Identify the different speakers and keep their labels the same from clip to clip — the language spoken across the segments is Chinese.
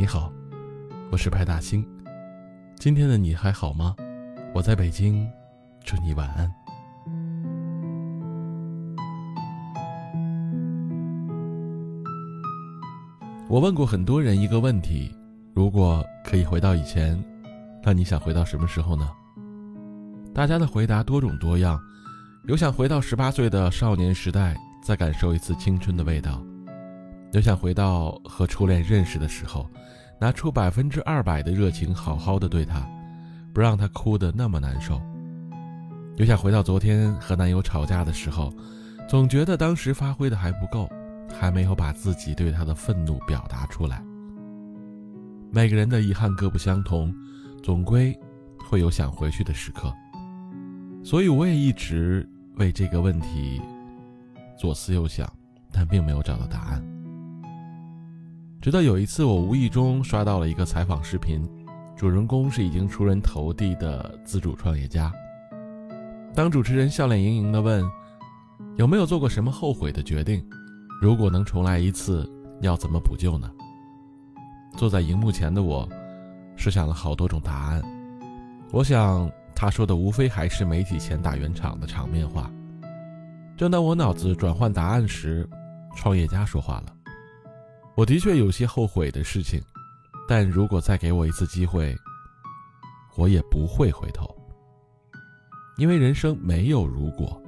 Speaker 1: 你好，我是派大星。今天的你还好吗？我在北京，祝你晚安。我问过很多人一个问题：如果可以回到以前，那你想回到什么时候呢？大家的回答多种多样，有想回到十八岁的少年时代，再感受一次青春的味道；又想回到和初恋认识的时候。拿出百分之二百的热情，好好的对他，不让他哭得那么难受。又想回到昨天和男友吵架的时候，总觉得当时发挥的还不够，还没有把自己对他的愤怒表达出来。每个人的遗憾各不相同，总归会有想回去的时刻。所以我也一直为这个问题左思右想，但并没有找到答案。直到有一次，我无意中刷到了一个采访视频，主人公是已经出人头地的自主创业家。当主持人笑脸盈盈地问：“有没有做过什么后悔的决定？如果能重来一次，要怎么补救呢？”坐在荧幕前的我，设想了好多种答案。我想他说的无非还是媒体前打圆场的场面话。正当我脑子转换答案时，创业家说话了。我的确有些后悔的事情，但如果再给我一次机会，我也不会回头。因为人生没有如果，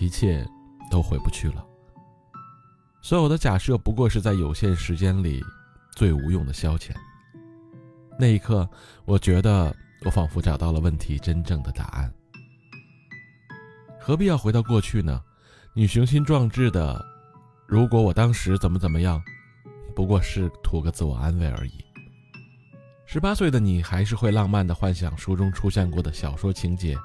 Speaker 1: 一切都回不去了。所有的假设不过是在有限时间里最无用的消遣。那一刻，我觉得我仿佛找到了问题真正的答案。何必要回到过去呢？你雄心壮志的，如果我当时怎么怎么样。不过是图个自我安慰而已。十八岁的你还是会浪漫的幻想书中出现过的小说情节，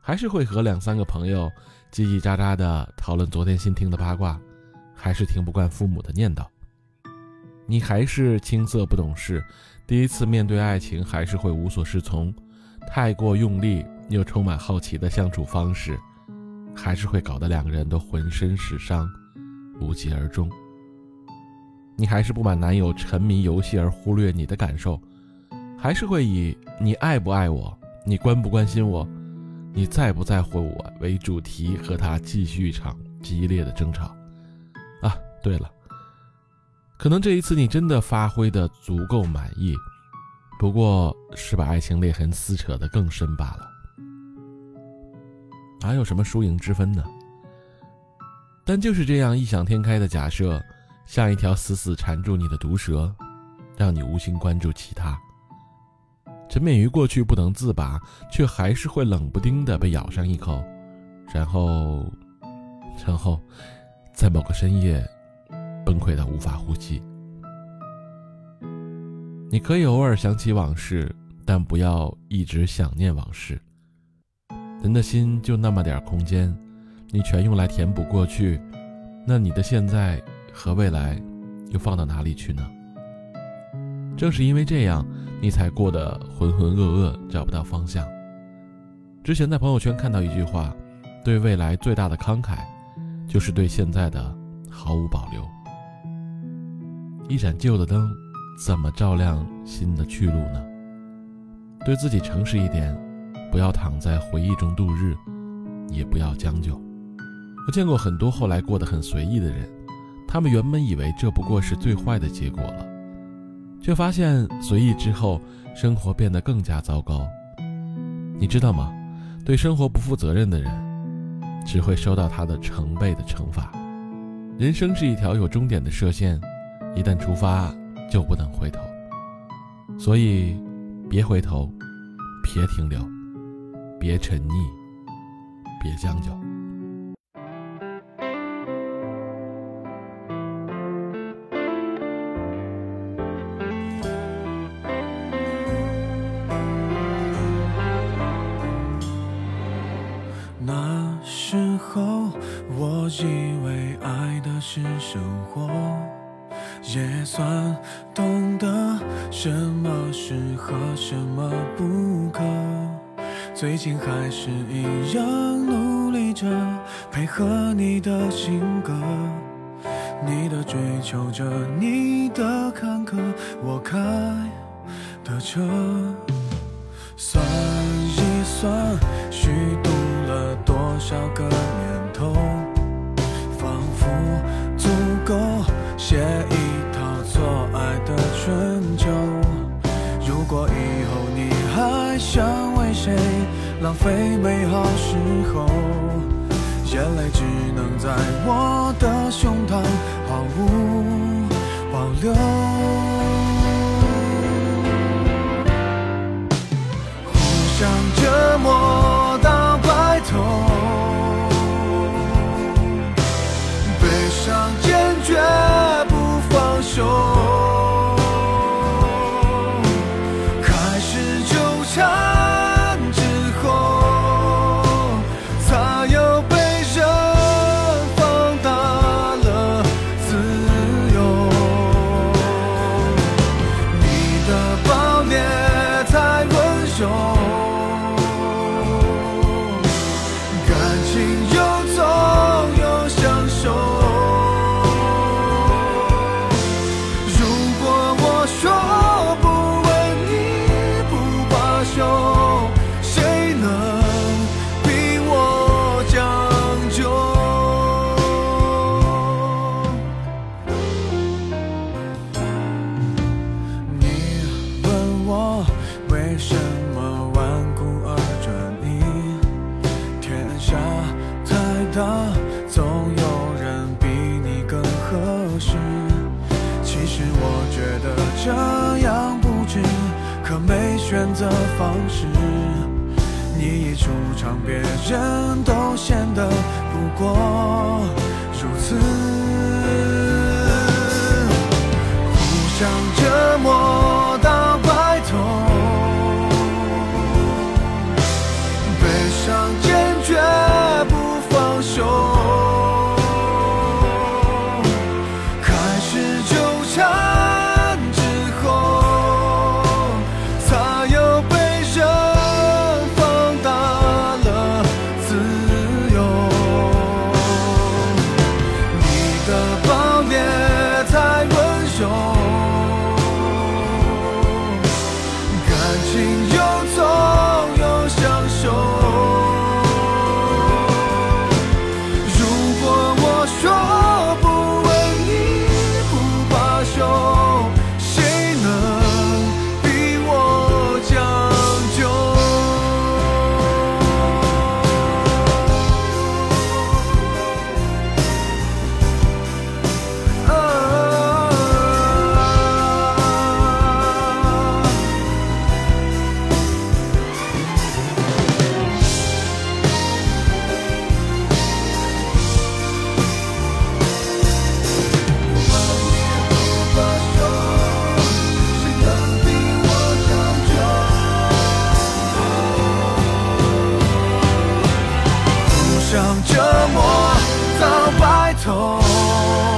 Speaker 1: 还是会和两三个朋友叽叽喳喳的讨论昨天新听的八卦，还是听不惯父母的念叨。你还是青涩不懂事，第一次面对爱情还是会无所适从，太过用力又充满好奇的相处方式，还是会搞得两个人都浑身是伤，无疾而终。你还是不满男友沉迷游戏而忽略你的感受，还是会以你爱不爱我、你关不关心我、你在不在乎我为主题和他继续一场激烈的争吵。啊，对了，可能这一次你真的发挥的足够满意，不过是把爱情裂痕撕扯的更深罢了。哪有什么输赢之分呢？但就是这样异想天开的假设。像一条死死缠住你的毒蛇，让你无心关注其他。沉湎于过去不能自拔，却还是会冷不丁的被咬上一口，然后，然后，在某个深夜，崩溃到无法呼吸。你可以偶尔想起往事，但不要一直想念往事。人的心就那么点空间，你全用来填补过去，那你的现在。和未来，又放到哪里去呢？正是因为这样，你才过得浑浑噩噩，找不到方向。之前在朋友圈看到一句话：“对未来最大的慷慨，就是对现在的毫无保留。”一盏旧的灯，怎么照亮新的去路呢？对自己诚实一点，不要躺在回忆中度日，也不要将就。我见过很多后来过得很随意的人。他们原本以为这不过是最坏的结果了，却发现随意之后，生活变得更加糟糕。你知道吗？对生活不负责任的人，只会收到他的成倍的惩罚。人生是一条有终点的射线，一旦出发就不能回头。所以，别回头，别停留，别沉溺，别将就。
Speaker 2: 生活，也算懂得什么适合，什么不可。最近还是一样努力着，配合你的性格，你的追求着，你的坎坷。我开的车。算想为谁浪费美好时候，眼泪只能在我的胸膛毫无保留。互相折磨我为什么顽固而专一？天下太大，总有人比你更合适。其实我觉得这样不值，可没选择方式。你一出场，别人都显得不过如此。互相折磨边折磨到白头。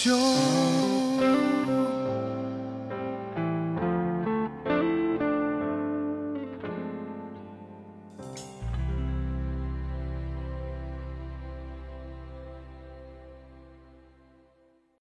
Speaker 2: 就